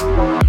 Shake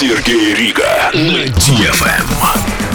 Сергей Рига на DFM.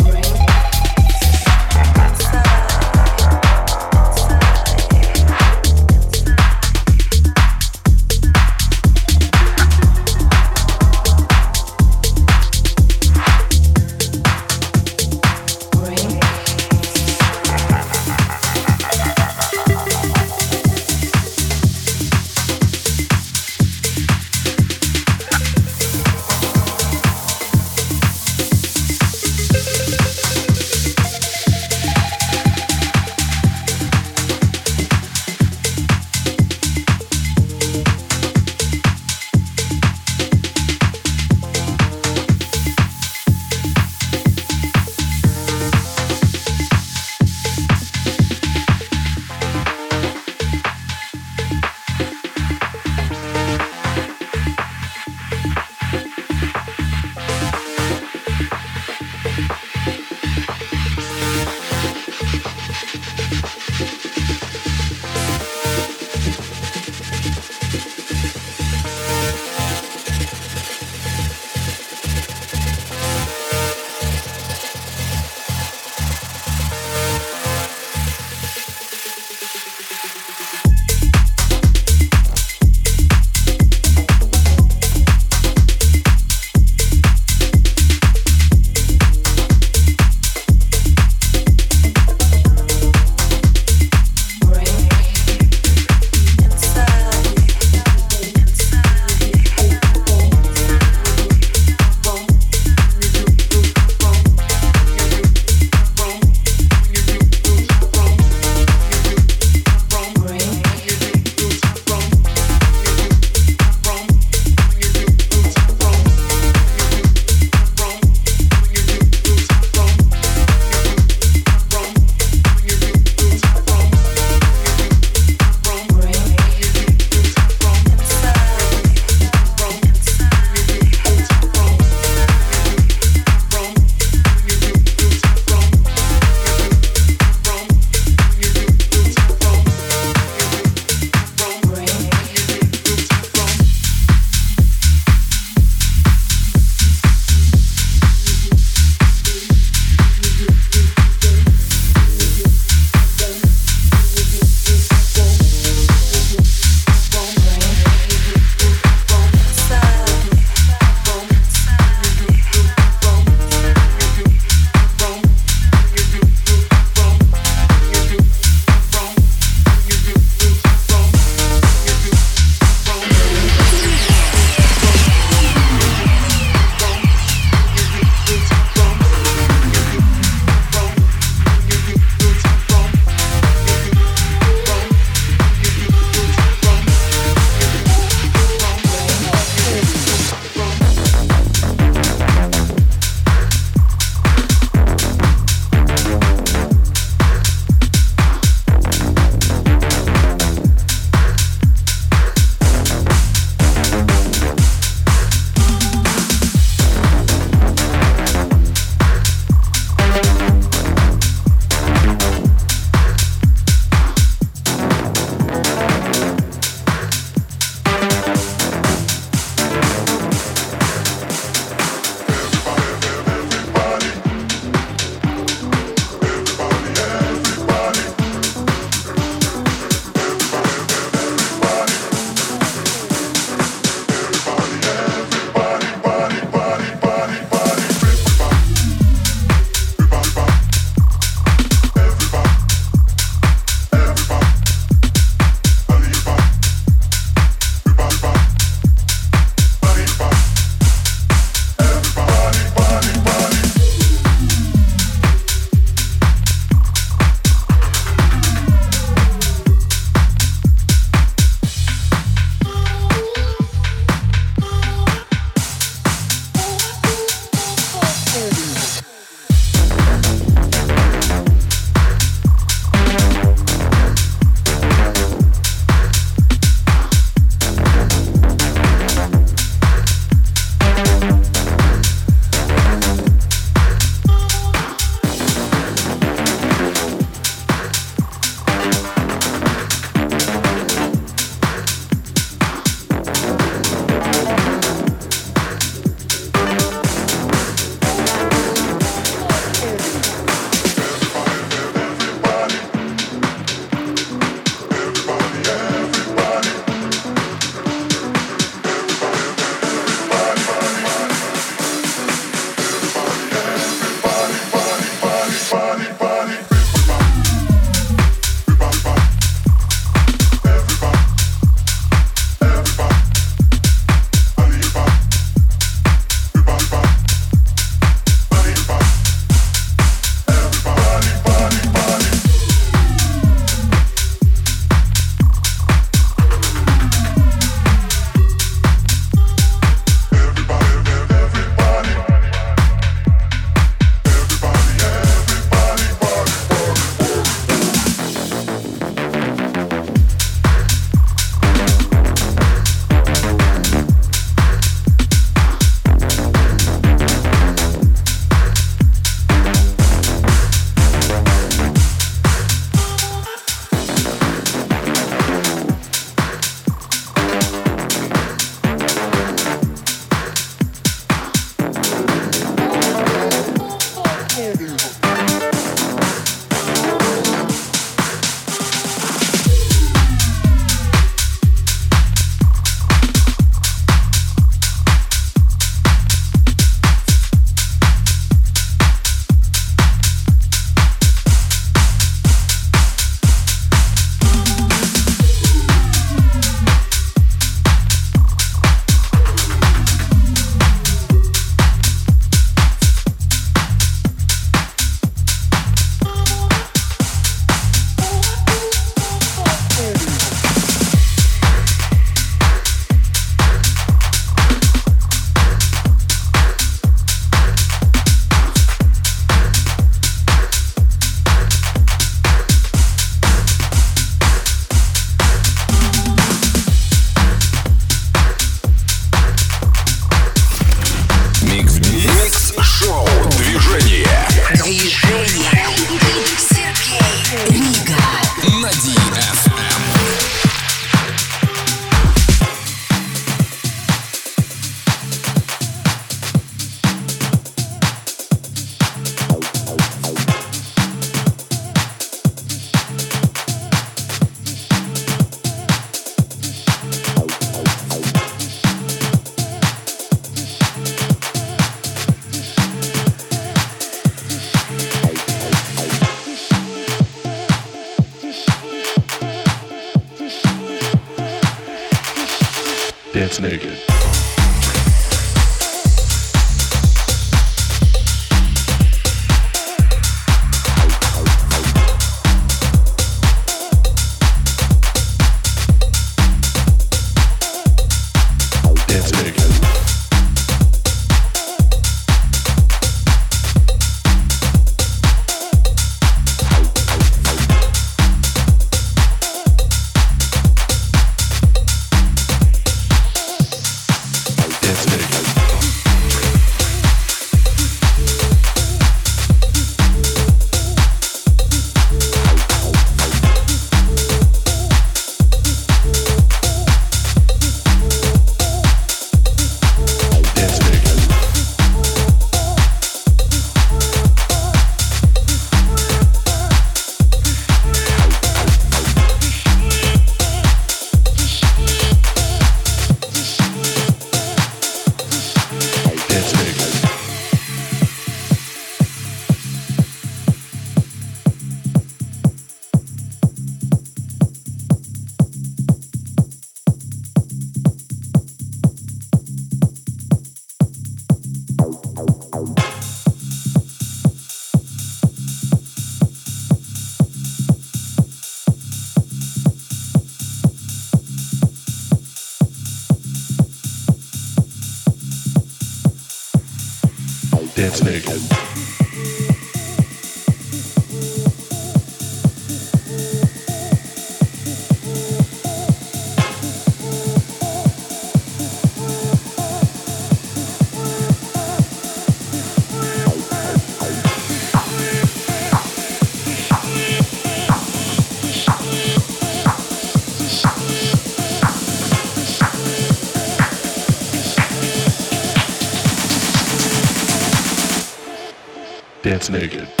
It's naked.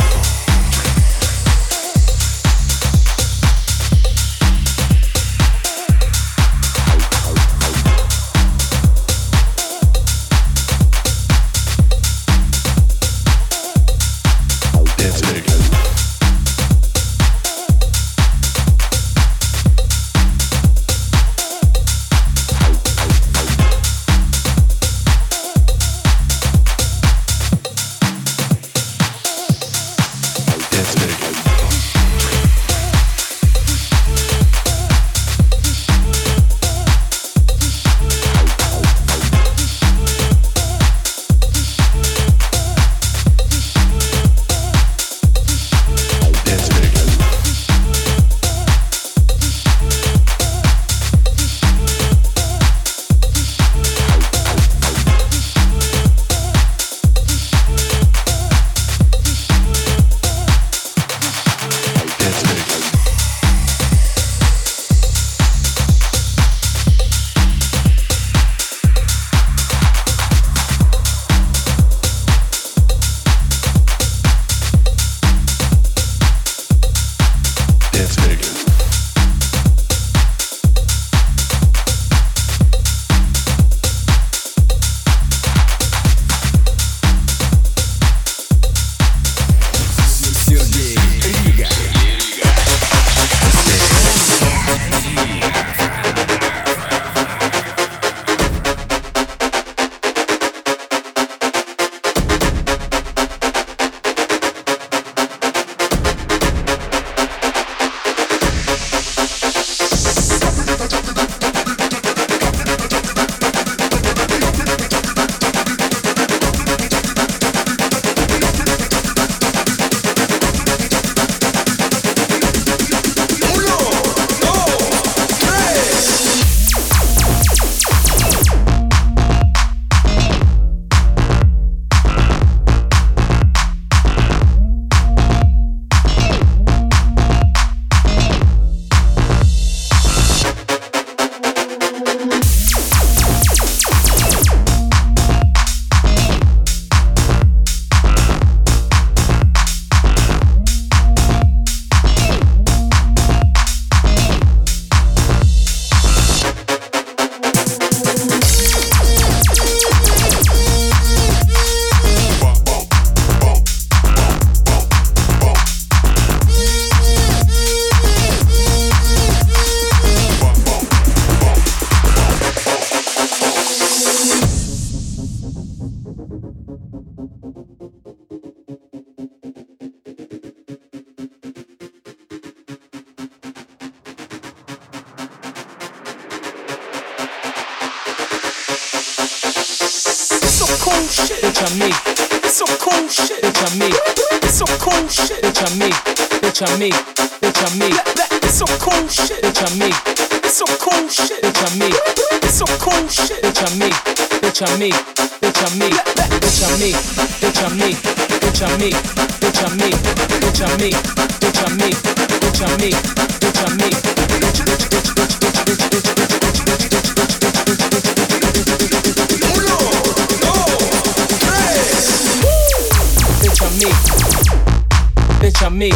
bitch I'm me.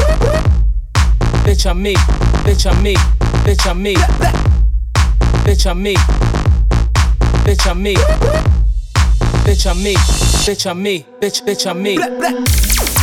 Bitch I'm me. Bitch I'm me. Bitch I'm me. Bitch I'm me. Bitch I'm me. Bitch I'm me. Bitch I'm me. Bitch bitch I'm me.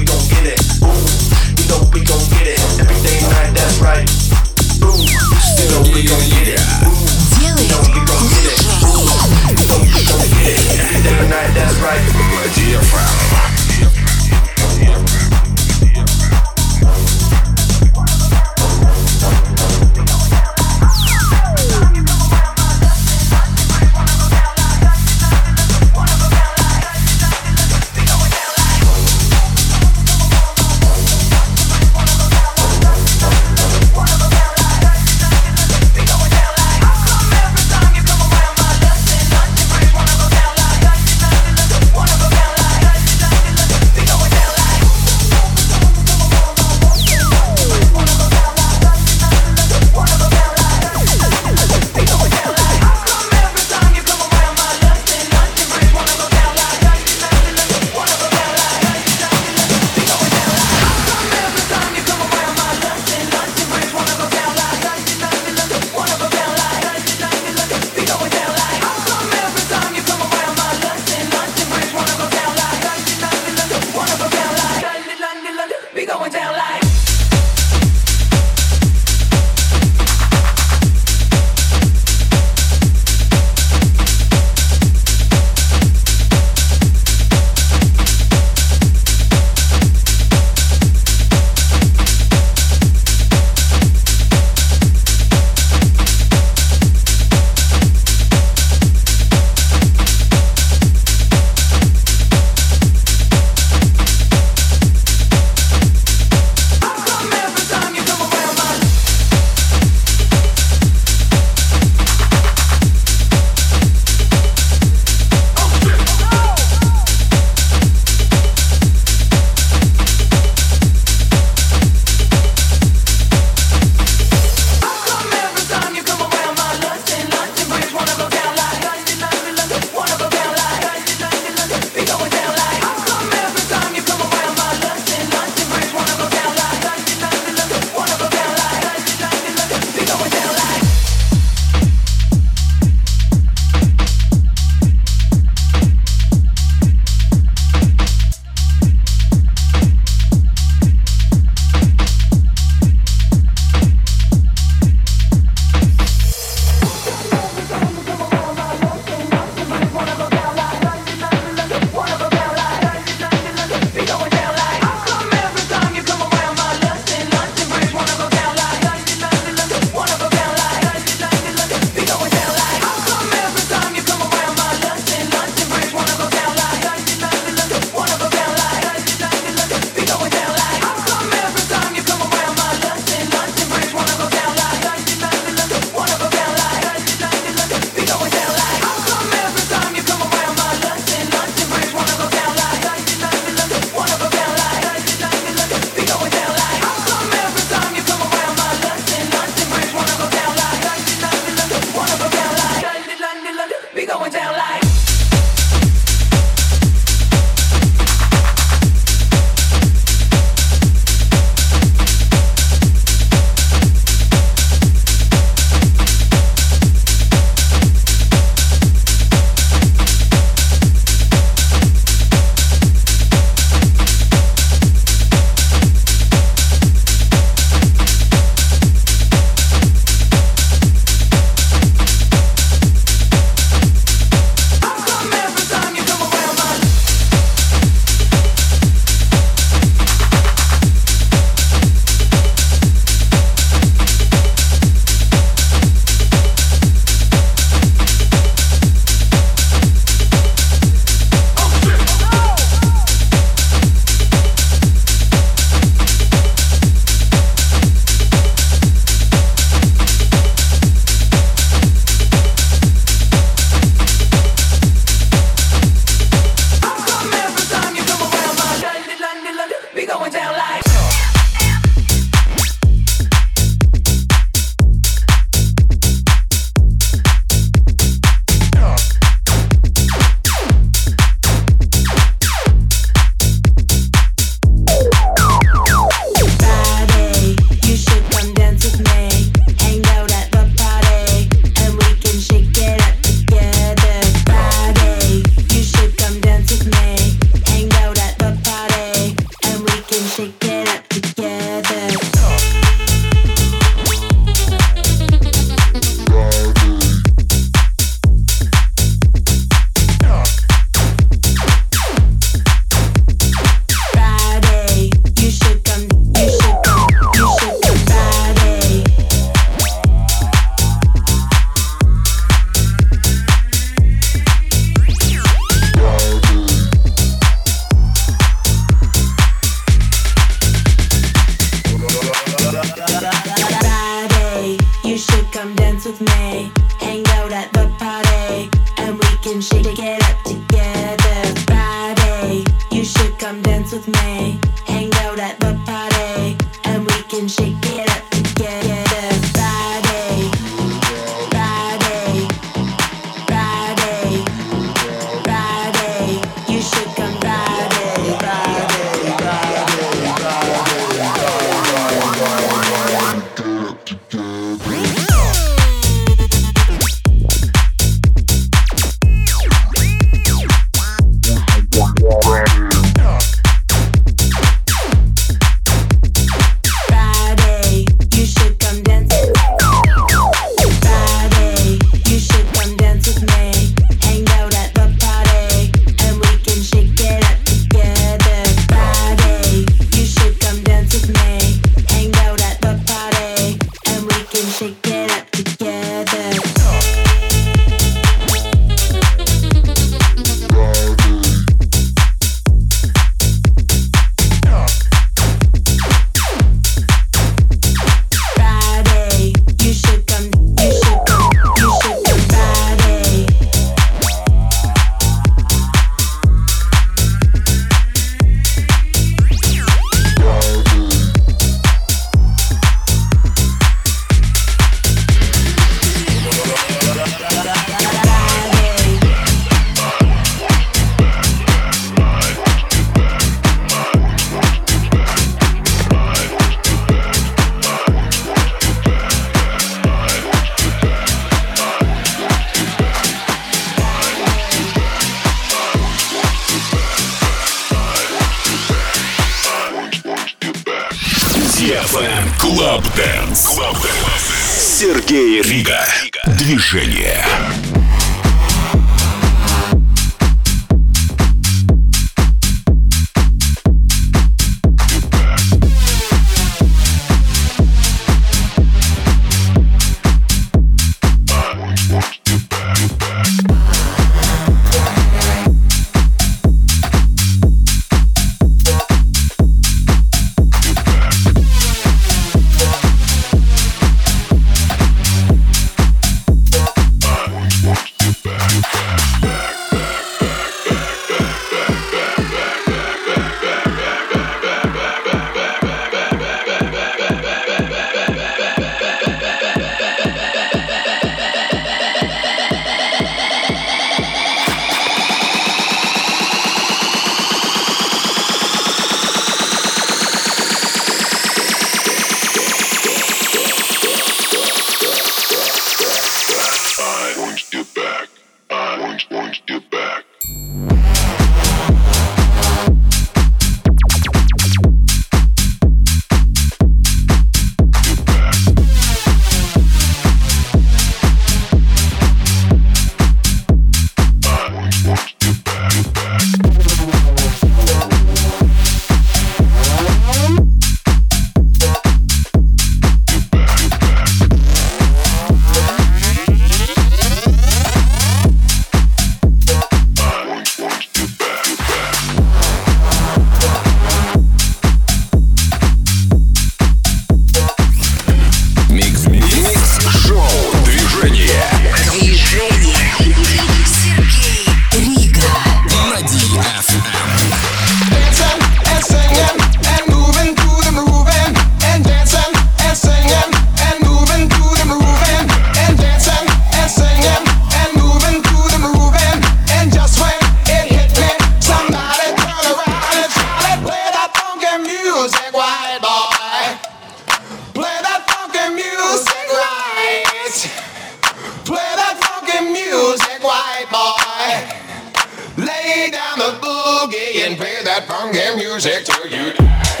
Music till you die.